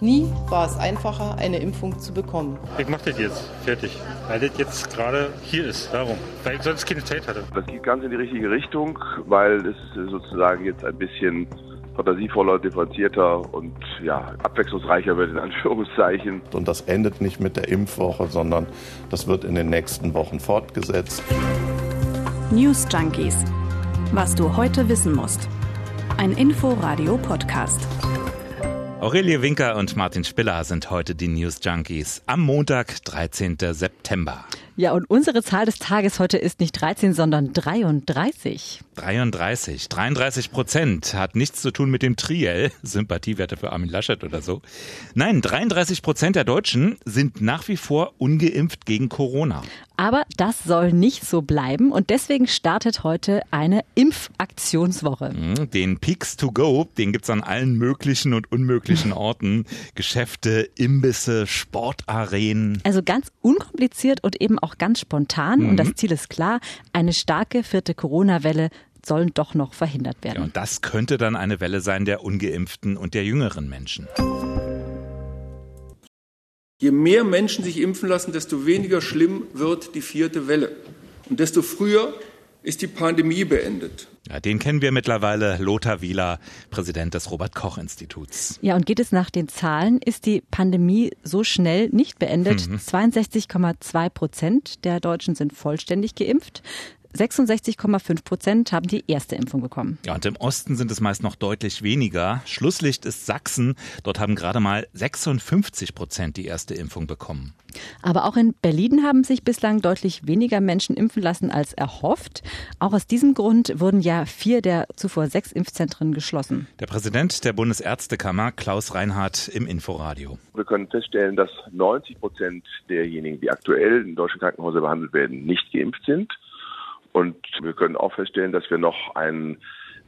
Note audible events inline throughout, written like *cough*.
Nie war es einfacher, eine Impfung zu bekommen. Ich mache das jetzt fertig, weil das jetzt gerade hier ist. Darum, weil ich sonst keine Zeit hatte. Das geht ganz in die richtige Richtung, weil es sozusagen jetzt ein bisschen fantasievoller, differenzierter und ja, abwechslungsreicher wird in Anführungszeichen. Und das endet nicht mit der Impfwoche, sondern das wird in den nächsten Wochen fortgesetzt. News Junkies. Was du heute wissen musst. Ein Info-Radio-Podcast. Aurelie Winker und Martin Spiller sind heute die News Junkies am Montag, 13. September. Ja, und unsere Zahl des Tages heute ist nicht 13, sondern 33. 33, 33 Prozent hat nichts zu tun mit dem Triell, *laughs* Sympathiewerte für Armin Laschet oder so. Nein, 33 Prozent der Deutschen sind nach wie vor ungeimpft gegen Corona. Aber das soll nicht so bleiben und deswegen startet heute eine Impfaktionswoche. Hm, den Peaks to Go, den gibt's an allen möglichen und unmöglichen Orten. Geschäfte, Imbisse, Sportarenen. Also ganz unkompliziert und eben auch ganz spontan. Mhm. Und das Ziel ist klar, eine starke vierte Corona-Welle sollen doch noch verhindert werden. Ja, und das könnte dann eine Welle sein der ungeimpften und der jüngeren Menschen. Je mehr Menschen sich impfen lassen, desto weniger schlimm wird die vierte Welle. Und desto früher ist die Pandemie beendet. Ja, den kennen wir mittlerweile, Lothar Wieler, Präsident des Robert Koch Instituts. Ja, und geht es nach den Zahlen, ist die Pandemie so schnell nicht beendet. Mhm. 62,2 Prozent der Deutschen sind vollständig geimpft. 66,5 Prozent haben die erste Impfung bekommen. Ja, und im Osten sind es meist noch deutlich weniger. Schlusslicht ist Sachsen. Dort haben gerade mal 56 Prozent die erste Impfung bekommen. Aber auch in Berlin haben sich bislang deutlich weniger Menschen impfen lassen als erhofft. Auch aus diesem Grund wurden ja vier der zuvor sechs Impfzentren geschlossen. Der Präsident der Bundesärztekammer, Klaus Reinhardt, im Inforadio. Wir können feststellen, dass 90 Prozent derjenigen, die aktuell in deutschen Krankenhäusern behandelt werden, nicht geimpft sind. Und wir können auch feststellen, dass wir noch einen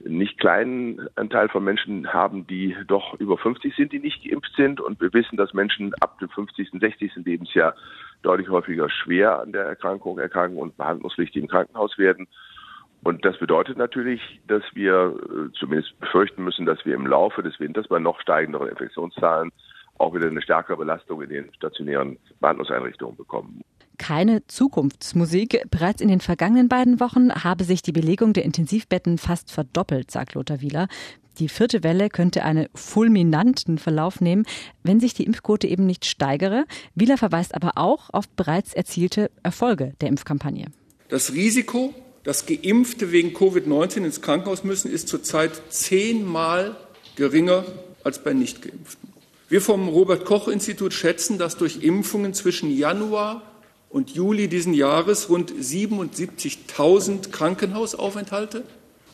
nicht kleinen Anteil von Menschen haben, die doch über 50 sind, die nicht geimpft sind. Und wir wissen, dass Menschen ab dem 50., 60. Lebensjahr deutlich häufiger schwer an der Erkrankung erkranken und behandlungspflichtig im Krankenhaus werden. Und das bedeutet natürlich, dass wir äh, zumindest befürchten müssen, dass wir im Laufe des Winters bei noch steigenderen Infektionszahlen auch wieder eine stärkere Belastung in den stationären Behandlungseinrichtungen bekommen keine Zukunftsmusik. Bereits in den vergangenen beiden Wochen habe sich die Belegung der Intensivbetten fast verdoppelt, sagt Lothar Wieler. Die vierte Welle könnte einen fulminanten Verlauf nehmen, wenn sich die Impfquote eben nicht steigere. Wieler verweist aber auch auf bereits erzielte Erfolge der Impfkampagne. Das Risiko, dass Geimpfte wegen Covid-19 ins Krankenhaus müssen, ist zurzeit zehnmal geringer als bei Nichtgeimpften. Wir vom Robert Koch Institut schätzen, dass durch Impfungen zwischen Januar und Juli diesen Jahres rund 77.000 Krankenhausaufenthalte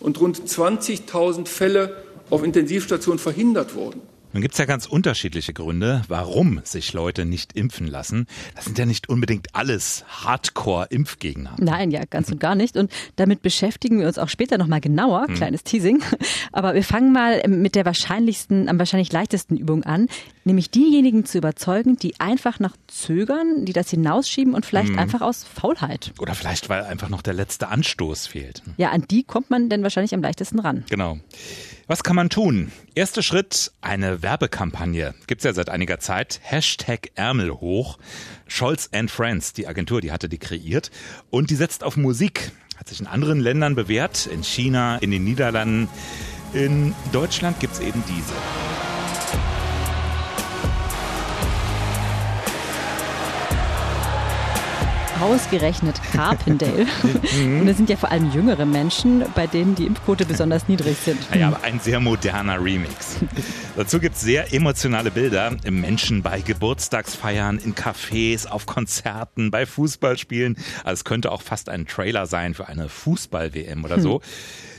und rund 20.000 Fälle auf Intensivstationen verhindert wurden. Nun gibt es ja ganz unterschiedliche Gründe, warum sich Leute nicht impfen lassen. Das sind ja nicht unbedingt alles Hardcore-Impfgegner. Nein, ja, ganz und gar nicht. Und damit beschäftigen wir uns auch später nochmal genauer. Hm. Kleines Teasing. *laughs* Aber wir fangen mal mit der wahrscheinlichsten, am wahrscheinlich leichtesten Übung an. Nämlich diejenigen zu überzeugen, die einfach noch zögern, die das hinausschieben und vielleicht hm. einfach aus Faulheit. Oder vielleicht, weil einfach noch der letzte Anstoß fehlt. Ja, an die kommt man denn wahrscheinlich am leichtesten ran. Genau. Was kann man tun? Erster Schritt, eine Werbekampagne. Gibt's ja seit einiger Zeit. Hashtag Ärmel hoch. Scholz and Friends, die Agentur, die hatte die kreiert. Und die setzt auf Musik. Hat sich in anderen Ländern bewährt. In China, in den Niederlanden. In Deutschland gibt's eben diese. Ausgerechnet Carpendale. *laughs* Und es sind ja vor allem jüngere Menschen, bei denen die Impfquote besonders niedrig sind. Ja, aber ein sehr moderner Remix. Dazu gibt es sehr emotionale Bilder. Menschen bei Geburtstagsfeiern, in Cafés, auf Konzerten, bei Fußballspielen. Also es könnte auch fast ein Trailer sein für eine Fußball-WM oder so. Hm.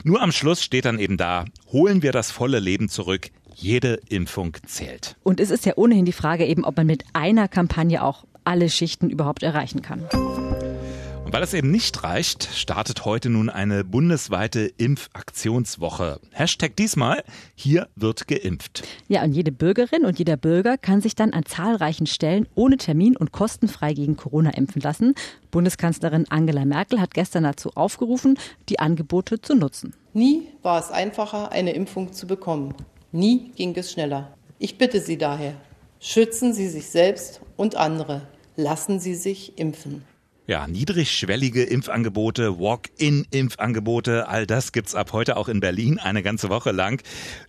Nur am Schluss steht dann eben da, holen wir das volle Leben zurück. Jede Impfung zählt. Und es ist ja ohnehin die Frage eben, ob man mit einer Kampagne auch alle Schichten überhaupt erreichen kann. Und weil es eben nicht reicht, startet heute nun eine bundesweite Impfaktionswoche. Hashtag diesmal, hier wird geimpft. Ja, und jede Bürgerin und jeder Bürger kann sich dann an zahlreichen Stellen ohne Termin und kostenfrei gegen Corona impfen lassen. Bundeskanzlerin Angela Merkel hat gestern dazu aufgerufen, die Angebote zu nutzen. Nie war es einfacher, eine Impfung zu bekommen. Nie ging es schneller. Ich bitte Sie daher, Schützen Sie sich selbst und andere. Lassen Sie sich impfen. Ja, niedrigschwellige Impfangebote, Walk-in-Impfangebote, all das gibt's ab heute auch in Berlin eine ganze Woche lang.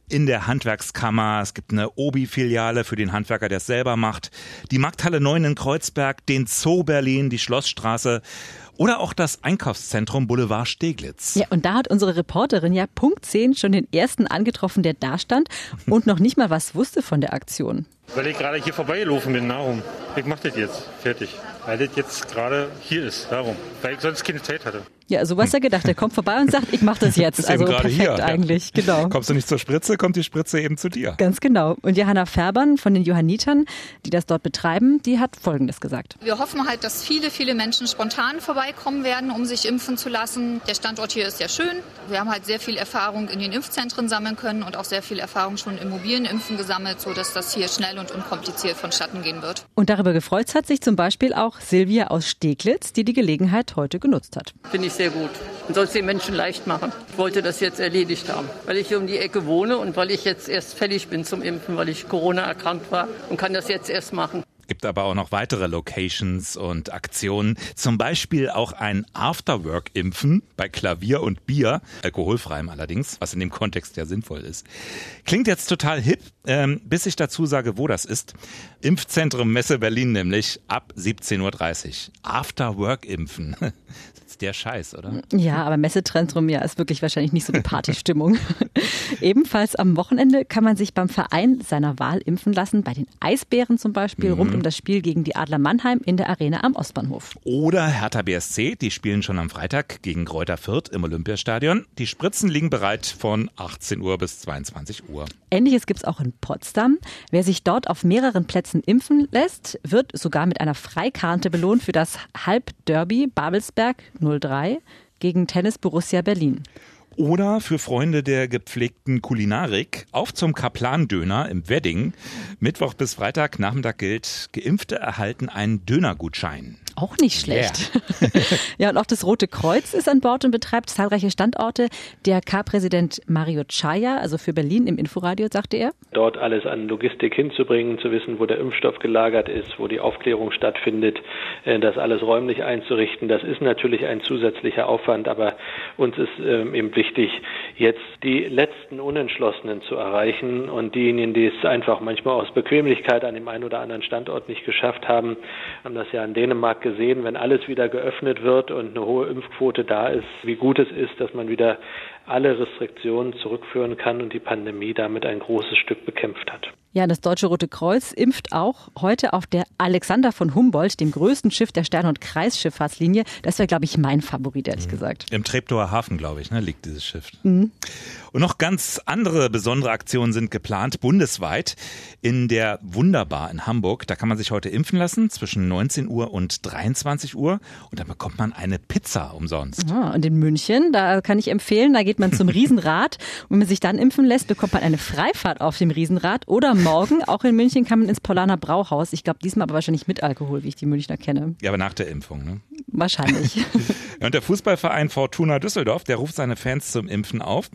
In der Handwerkskammer, es gibt eine Obi-Filiale für den Handwerker, der es selber macht, die Markthalle 9 in Kreuzberg, den Zoo Berlin, die Schlossstraße oder auch das Einkaufszentrum Boulevard Steglitz. Ja, und da hat unsere Reporterin ja Punkt 10 schon den ersten angetroffen, der da stand und noch nicht mal was wusste von der Aktion. Weil ich gerade hier vorbeigelaufen bin, darum. Ich mach das jetzt. Fertig. Weil das jetzt gerade hier ist, darum. Weil ich sonst keine Zeit hatte. Ja, so was er gedacht. Er kommt vorbei und sagt, ich mache das jetzt. Ist also perfekt hier. eigentlich, genau. Kommst du nicht zur Spritze, kommt die Spritze eben zu dir. Ganz genau. Und Johanna Färbern von den Johannitern, die das dort betreiben, die hat Folgendes gesagt. Wir hoffen halt, dass viele, viele Menschen spontan vorbeikommen werden, um sich impfen zu lassen. Der Standort hier ist sehr schön. Wir haben halt sehr viel Erfahrung in den Impfzentren sammeln können und auch sehr viel Erfahrung schon im mobilen Impfen gesammelt, sodass das hier schnell und unkompliziert vonstatten gehen wird. Und darüber gefreut hat sich zum Beispiel auch Silvia aus Steglitz, die die Gelegenheit heute genutzt hat. Finde ich sehr gut. Man soll es den Menschen leicht machen. Ich wollte das jetzt erledigt haben, weil ich hier um die Ecke wohne und weil ich jetzt erst fällig bin zum Impfen, weil ich Corona erkrankt war und kann das jetzt erst machen. Gibt aber auch noch weitere Locations und Aktionen. Zum Beispiel auch ein Afterwork-Impfen bei Klavier und Bier, alkoholfreiem allerdings, was in dem Kontext ja sinnvoll ist. Klingt jetzt total hip, ähm, bis ich dazu sage, wo das ist. Impfzentrum Messe Berlin nämlich ab 17.30 Uhr. Afterwork-Impfen. *laughs* Das ist der Scheiß, oder? Ja, aber Messezentrum ja ist wirklich wahrscheinlich nicht so eine Partystimmung. *laughs* Ebenfalls am Wochenende kann man sich beim Verein seiner Wahl impfen lassen, bei den Eisbären zum Beispiel, Mhm. Um das Spiel gegen die Adler Mannheim in der Arena am Ostbahnhof. Oder Hertha BSC, die spielen schon am Freitag gegen Kräuter Fürth im Olympiastadion. Die Spritzen liegen bereit von 18 Uhr bis 22 Uhr. Ähnliches gibt's auch in Potsdam. Wer sich dort auf mehreren Plätzen impfen lässt, wird sogar mit einer Freikarte belohnt für das Halbderby Babelsberg 03 gegen Tennis Borussia Berlin. Oder für Freunde der gepflegten Kulinarik auf zum Kaplan-Döner im Wedding. Mittwoch bis Freitag Nachmittag gilt, Geimpfte erhalten einen Dönergutschein. Auch nicht schlecht. *laughs* ja, und auch das Rote Kreuz ist an Bord und betreibt zahlreiche Standorte. DRK-Präsident Mario Chaya, also für Berlin im Inforadio, sagte er. dort alles an Logistik hinzubringen, zu wissen, wo der Impfstoff gelagert ist, wo die Aufklärung stattfindet, äh, das alles räumlich einzurichten. Das ist natürlich ein zusätzlicher Aufwand, aber uns ist ähm, eben wichtig, jetzt die letzten Unentschlossenen zu erreichen und diejenigen, die es einfach manchmal aus Bequemlichkeit an dem einen oder anderen Standort nicht geschafft haben, haben das ja in Dänemark gesehen, wenn alles wieder geöffnet wird und eine hohe Impfquote da ist, wie gut es ist, dass man wieder alle Restriktionen zurückführen kann und die Pandemie damit ein großes Stück bekämpft hat. Ja, das Deutsche Rote Kreuz impft auch heute auf der Alexander von Humboldt, dem größten Schiff der Stern- und Kreisschifffahrtslinie. Das wäre, glaube ich, mein Favorit, ehrlich gesagt. Im Treptower Hafen, glaube ich, ne, liegt dieses Schiff. Mhm. Und noch ganz andere besondere Aktionen sind geplant, bundesweit. In der Wunderbar in Hamburg, da kann man sich heute impfen lassen zwischen 19 Uhr und 23 Uhr und dann bekommt man eine Pizza umsonst. Ah, und in München, da kann ich empfehlen, da geht man zum *laughs* Riesenrad. Und wenn man sich dann impfen lässt, bekommt man eine Freifahrt auf dem Riesenrad. Oder morgen, auch in München, kann man ins Paulaner Brauhaus. Ich glaube, diesmal aber wahrscheinlich mit Alkohol, wie ich die Münchner kenne. Ja, aber nach der Impfung, ne? Wahrscheinlich. *laughs* Und der Fußballverein Fortuna Düsseldorf, der ruft seine Fans zum Impfen auf.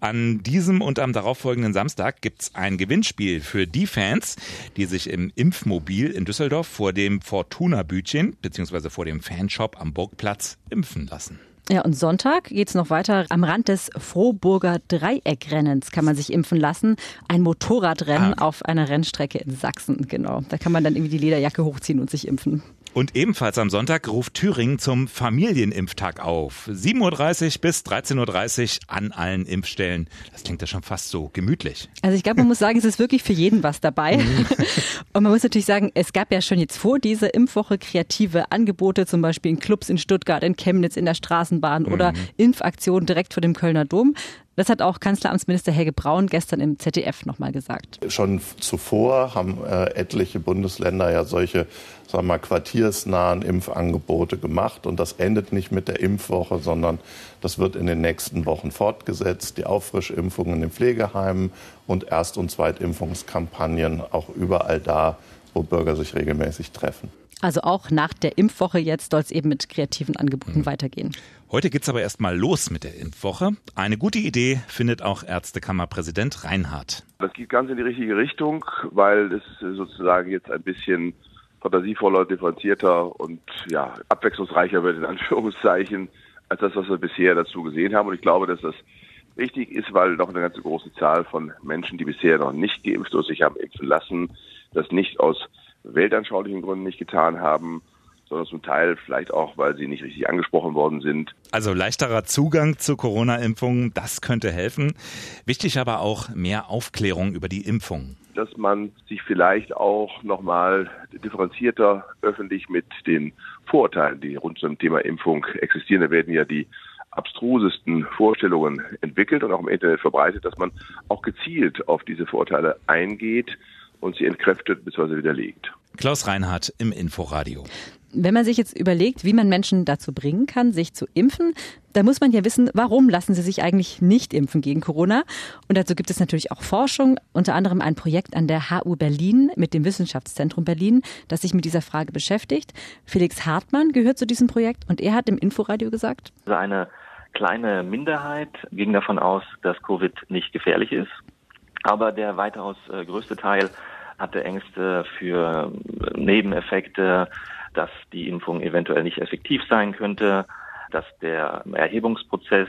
An diesem und am darauffolgenden Samstag gibt's ein Gewinnspiel für die Fans, die sich im Impfmobil in Düsseldorf vor dem Fortuna-Bütchen beziehungsweise vor dem Fanshop am Burgplatz impfen lassen. Ja, und Sonntag geht's noch weiter. Am Rand des Frohburger Dreieckrennens kann man sich impfen lassen. Ein Motorradrennen Ah. auf einer Rennstrecke in Sachsen, genau. Da kann man dann irgendwie die Lederjacke hochziehen und sich impfen. Und ebenfalls am Sonntag ruft Thüringen zum Familienimpftag auf. 7.30 Uhr bis 13.30 Uhr an allen Impfstellen. Das klingt ja schon fast so gemütlich. Also ich glaube, man muss sagen, es ist wirklich für jeden was dabei. Mhm. *laughs* Und man muss natürlich sagen, es gab ja schon jetzt vor dieser Impfwoche kreative Angebote, zum Beispiel in Clubs in Stuttgart, in Chemnitz, in der Straßenbahn oder Mhm. Impfaktionen direkt vor dem Kölner Dom. Das hat auch Kanzleramtsminister Helge Braun gestern im ZDF nochmal gesagt. Schon zuvor haben äh, etliche Bundesländer ja solche sagen wir mal, quartiersnahen Impfangebote gemacht. Und das endet nicht mit der Impfwoche, sondern das wird in den nächsten Wochen fortgesetzt. Die Auffrischimpfungen in den Pflegeheimen und Erst- und Zweitimpfungskampagnen auch überall da, wo Bürger sich regelmäßig treffen. Also auch nach der Impfwoche jetzt soll es eben mit kreativen Angeboten mhm. weitergehen. Heute geht's aber erstmal los mit der Impfwoche. Eine gute Idee findet auch Ärztekammerpräsident Reinhardt. Das geht ganz in die richtige Richtung, weil es sozusagen jetzt ein bisschen fantasievoller, differenzierter und ja, abwechslungsreicher wird in Anführungszeichen als das, was wir bisher dazu gesehen haben. Und ich glaube, dass das wichtig ist, weil doch eine ganz große Zahl von Menschen, die bisher noch nicht geimpft oder sich haben impfen lassen, das nicht aus weltanschaulichen Gründen nicht getan haben, sondern zum Teil vielleicht auch, weil sie nicht richtig angesprochen worden sind. Also leichterer Zugang zur Corona-Impfung, das könnte helfen. Wichtig aber auch mehr Aufklärung über die Impfung. Dass man sich vielleicht auch nochmal differenzierter öffentlich mit den Vorurteilen, die rund zum Thema Impfung existieren, da werden ja die abstrusesten Vorstellungen entwickelt und auch im Internet verbreitet, dass man auch gezielt auf diese Vorurteile eingeht und sie entkräftet bzw. widerlegt. Klaus Reinhardt im Inforadio. Wenn man sich jetzt überlegt, wie man Menschen dazu bringen kann, sich zu impfen, da muss man ja wissen, warum lassen sie sich eigentlich nicht impfen gegen Corona? Und dazu gibt es natürlich auch Forschung, unter anderem ein Projekt an der HU Berlin mit dem Wissenschaftszentrum Berlin, das sich mit dieser Frage beschäftigt. Felix Hartmann gehört zu diesem Projekt und er hat im Inforadio gesagt, also eine kleine Minderheit ging davon aus, dass Covid nicht gefährlich ist. Aber der weitaus äh, größte Teil hatte Ängste für Nebeneffekte, dass die Impfung eventuell nicht effektiv sein könnte, dass der Erhebungsprozess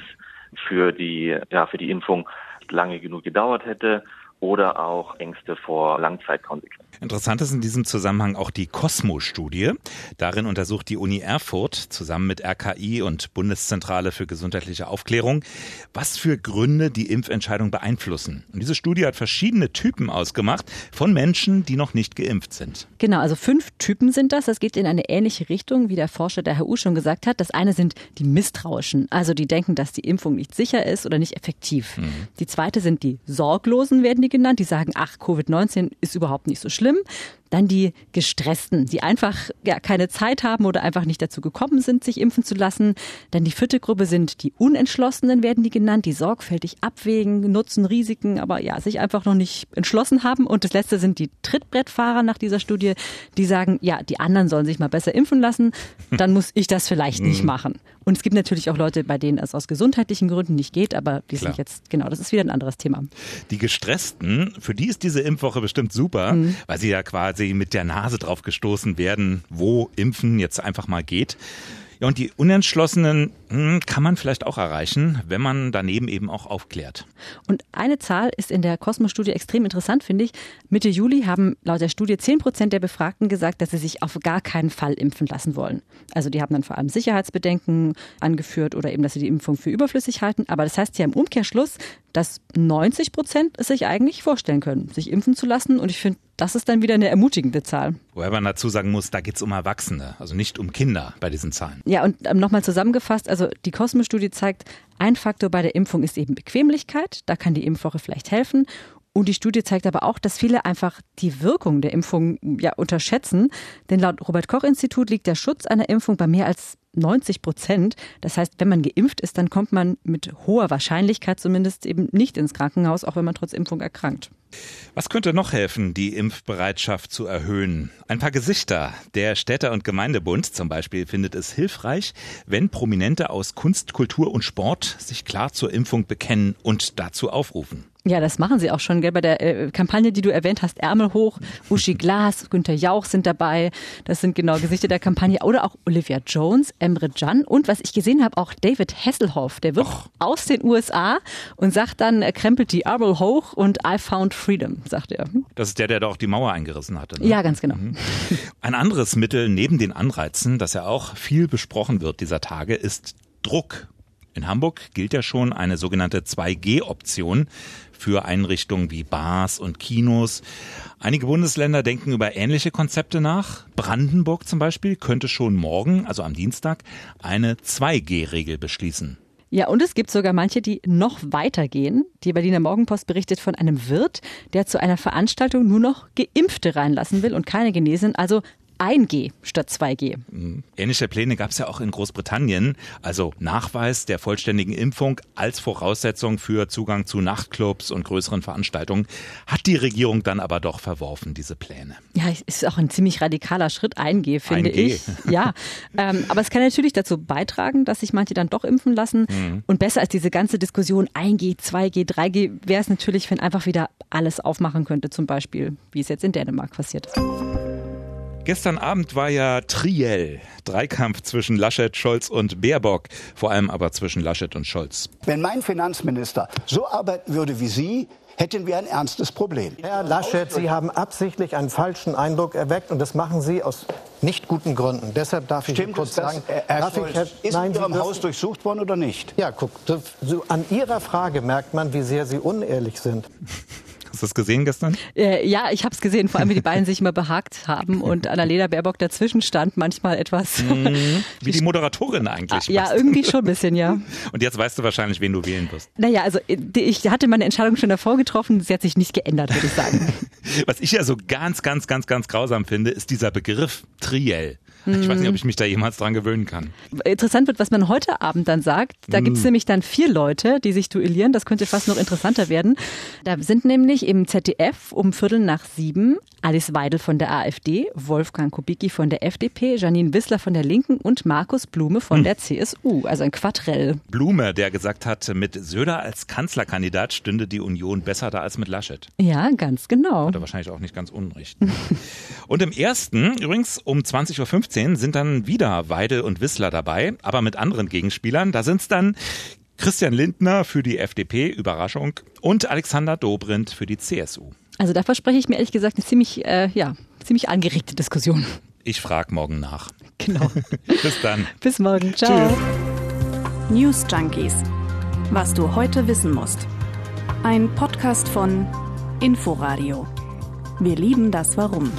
für die, ja, für die Impfung lange genug gedauert hätte oder auch Ängste vor Langzeitkonsequenzen. Interessant ist in diesem Zusammenhang auch die Cosmo-Studie. Darin untersucht die Uni Erfurt zusammen mit RKI und Bundeszentrale für gesundheitliche Aufklärung, was für Gründe die Impfentscheidung beeinflussen. Und diese Studie hat verschiedene Typen ausgemacht von Menschen, die noch nicht geimpft sind. Genau, also fünf Typen sind das. Das geht in eine ähnliche Richtung, wie der Forscher der HU schon gesagt hat. Das eine sind die Misstrauischen, also die denken, dass die Impfung nicht sicher ist oder nicht effektiv. Mhm. Die zweite sind die Sorglosen, werden die genannt, die sagen, ach, Covid-19 ist überhaupt nicht so schlimm. Dann die Gestressten, die einfach ja, keine Zeit haben oder einfach nicht dazu gekommen sind, sich impfen zu lassen. Dann die vierte Gruppe sind die Unentschlossenen, werden die genannt, die sorgfältig abwägen, Nutzen, Risiken, aber ja, sich einfach noch nicht entschlossen haben. Und das letzte sind die Trittbrettfahrer nach dieser Studie, die sagen, ja, die anderen sollen sich mal besser impfen lassen, dann muss ich das vielleicht *laughs* nicht mhm. machen. Und es gibt natürlich auch Leute, bei denen es aus gesundheitlichen Gründen nicht geht, aber die Klar. sind jetzt, genau, das ist wieder ein anderes Thema. Die Gestressten, für die ist diese Impfwoche bestimmt super, mhm. weil sie ja quasi mit der Nase drauf gestoßen werden, wo Impfen jetzt einfach mal geht. Ja, und die Unentschlossenen hm, kann man vielleicht auch erreichen, wenn man daneben eben auch aufklärt. Und eine Zahl ist in der Kosmos-Studie extrem interessant, finde ich. Mitte Juli haben laut der Studie 10 Prozent der Befragten gesagt, dass sie sich auf gar keinen Fall impfen lassen wollen. Also die haben dann vor allem Sicherheitsbedenken angeführt oder eben, dass sie die Impfung für überflüssig halten. Aber das heißt ja im Umkehrschluss, dass 90 Prozent es sich eigentlich vorstellen können, sich impfen zu lassen. Und ich finde, das ist dann wieder eine ermutigende Zahl. Wobei man dazu sagen muss, da geht es um Erwachsene, also nicht um Kinder bei diesen Zahlen. Ja, und ähm, nochmal zusammengefasst, also die Kosmos-Studie zeigt, ein Faktor bei der Impfung ist eben Bequemlichkeit. Da kann die Impfwoche vielleicht helfen. Und die Studie zeigt aber auch, dass viele einfach die Wirkung der Impfung ja unterschätzen. Denn laut Robert Koch Institut liegt der Schutz einer Impfung bei mehr als 90 Prozent. Das heißt, wenn man geimpft ist, dann kommt man mit hoher Wahrscheinlichkeit zumindest eben nicht ins Krankenhaus, auch wenn man trotz Impfung erkrankt. Was könnte noch helfen, die Impfbereitschaft zu erhöhen? Ein paar Gesichter. Der Städter- und Gemeindebund zum Beispiel findet es hilfreich, wenn Prominente aus Kunst, Kultur und Sport sich klar zur Impfung bekennen und dazu aufrufen. Ja, das machen sie auch schon, gell? Bei der äh, Kampagne, die du erwähnt hast, Ärmel hoch, Uschi Glas, Günter Jauch sind dabei. Das sind genau Gesichter der Kampagne. Oder auch Olivia Jones, Emre Can und was ich gesehen habe, auch David Hasselhoff. Der wird Och. aus den USA und sagt dann, er krempelt die Ärmel hoch und I found freedom, sagt er. Das ist der, der doch die Mauer eingerissen hatte. Ne? Ja, ganz genau. Mhm. Ein anderes Mittel neben den Anreizen, das ja auch viel besprochen wird dieser Tage, ist Druck. In Hamburg gilt ja schon eine sogenannte 2G-Option für Einrichtungen wie Bars und Kinos. Einige Bundesländer denken über ähnliche Konzepte nach. Brandenburg zum Beispiel könnte schon morgen, also am Dienstag, eine 2G-Regel beschließen. Ja, und es gibt sogar manche, die noch weiter gehen. Die Berliner Morgenpost berichtet von einem Wirt, der zu einer Veranstaltung nur noch Geimpfte reinlassen will und keine Genesen, also 1G statt 2G. Mhm. Ähnliche Pläne gab es ja auch in Großbritannien. Also Nachweis der vollständigen Impfung als Voraussetzung für Zugang zu Nachtclubs und größeren Veranstaltungen. Hat die Regierung dann aber doch verworfen, diese Pläne. Ja, ist auch ein ziemlich radikaler Schritt 1G, finde 1G. ich. Ja, ähm, aber es kann natürlich dazu beitragen, dass sich manche dann doch impfen lassen. Mhm. Und besser als diese ganze Diskussion 1G, 2G, 3G wäre es natürlich, wenn einfach wieder alles aufmachen könnte, zum Beispiel, wie es jetzt in Dänemark passiert ist. Gestern Abend war ja Triell, Dreikampf zwischen Laschet, Scholz und Baerbock, vor allem aber zwischen Laschet und Scholz. Wenn mein Finanzminister so arbeiten würde wie Sie, hätten wir ein ernstes Problem. Herr Laschet, Sie haben absichtlich einen falschen Eindruck erweckt und das machen Sie aus nicht guten Gründen. Deshalb darf ich Stimmt Ihnen kurz es, dass, sagen, Herr darf Scholz, ich, Herr, ist nein, Ihrem Haus durchsucht worden oder nicht? Ja, guck, so an Ihrer Frage merkt man, wie sehr Sie unehrlich sind. *laughs* Hast du das gesehen gestern? Äh, ja, ich habe es gesehen, vor allem wie die beiden *laughs* sich immer behagt haben und Annalena Baerbock dazwischen stand, manchmal etwas. Mhm. Wie die *laughs* Moderatorin eigentlich. ja, fast. irgendwie schon ein bisschen, ja. *laughs* Und jetzt weißt du wahrscheinlich, wen du wählen wirst. Naja, also ich hatte meine Entscheidung schon davor getroffen, sie hat sich nicht geändert, würde ich sagen. Was ich ja so ganz, ganz, ganz, ganz grausam finde, ist dieser Begriff Triell. Ich weiß nicht, ob ich mich da jemals dran gewöhnen kann. Interessant wird, was man heute Abend dann sagt. Da Mm. gibt's nämlich dann vier Leute, die sich duellieren. Das könnte fast noch interessanter werden. Da sind nämlich im ZDF um Viertel nach sieben Alice Weidel von der AfD, Wolfgang Kubicki von der FDP, Janine Wissler von der Linken und Markus Blume von Hm. der CSU. Also ein Quadrell. Blume, der gesagt hat, mit Söder als Kanzlerkandidat stünde die Union besser da als mit Laschet. Ja, ganz genau. Hat er wahrscheinlich auch nicht ganz unrecht. und im ersten, übrigens um 20.15 Uhr, sind dann wieder Weidel und Wissler dabei, aber mit anderen Gegenspielern. Da sind's dann Christian Lindner für die FDP, Überraschung, und Alexander Dobrindt für die CSU. Also da verspreche ich mir ehrlich gesagt eine ziemlich, äh, ja, ziemlich angeregte Diskussion. Ich frage morgen nach. Genau. *laughs* Bis dann. Bis morgen. Ciao. Tschüss. News Junkies. Was du heute wissen musst. Ein Podcast von Inforadio. Wir lieben das Warum.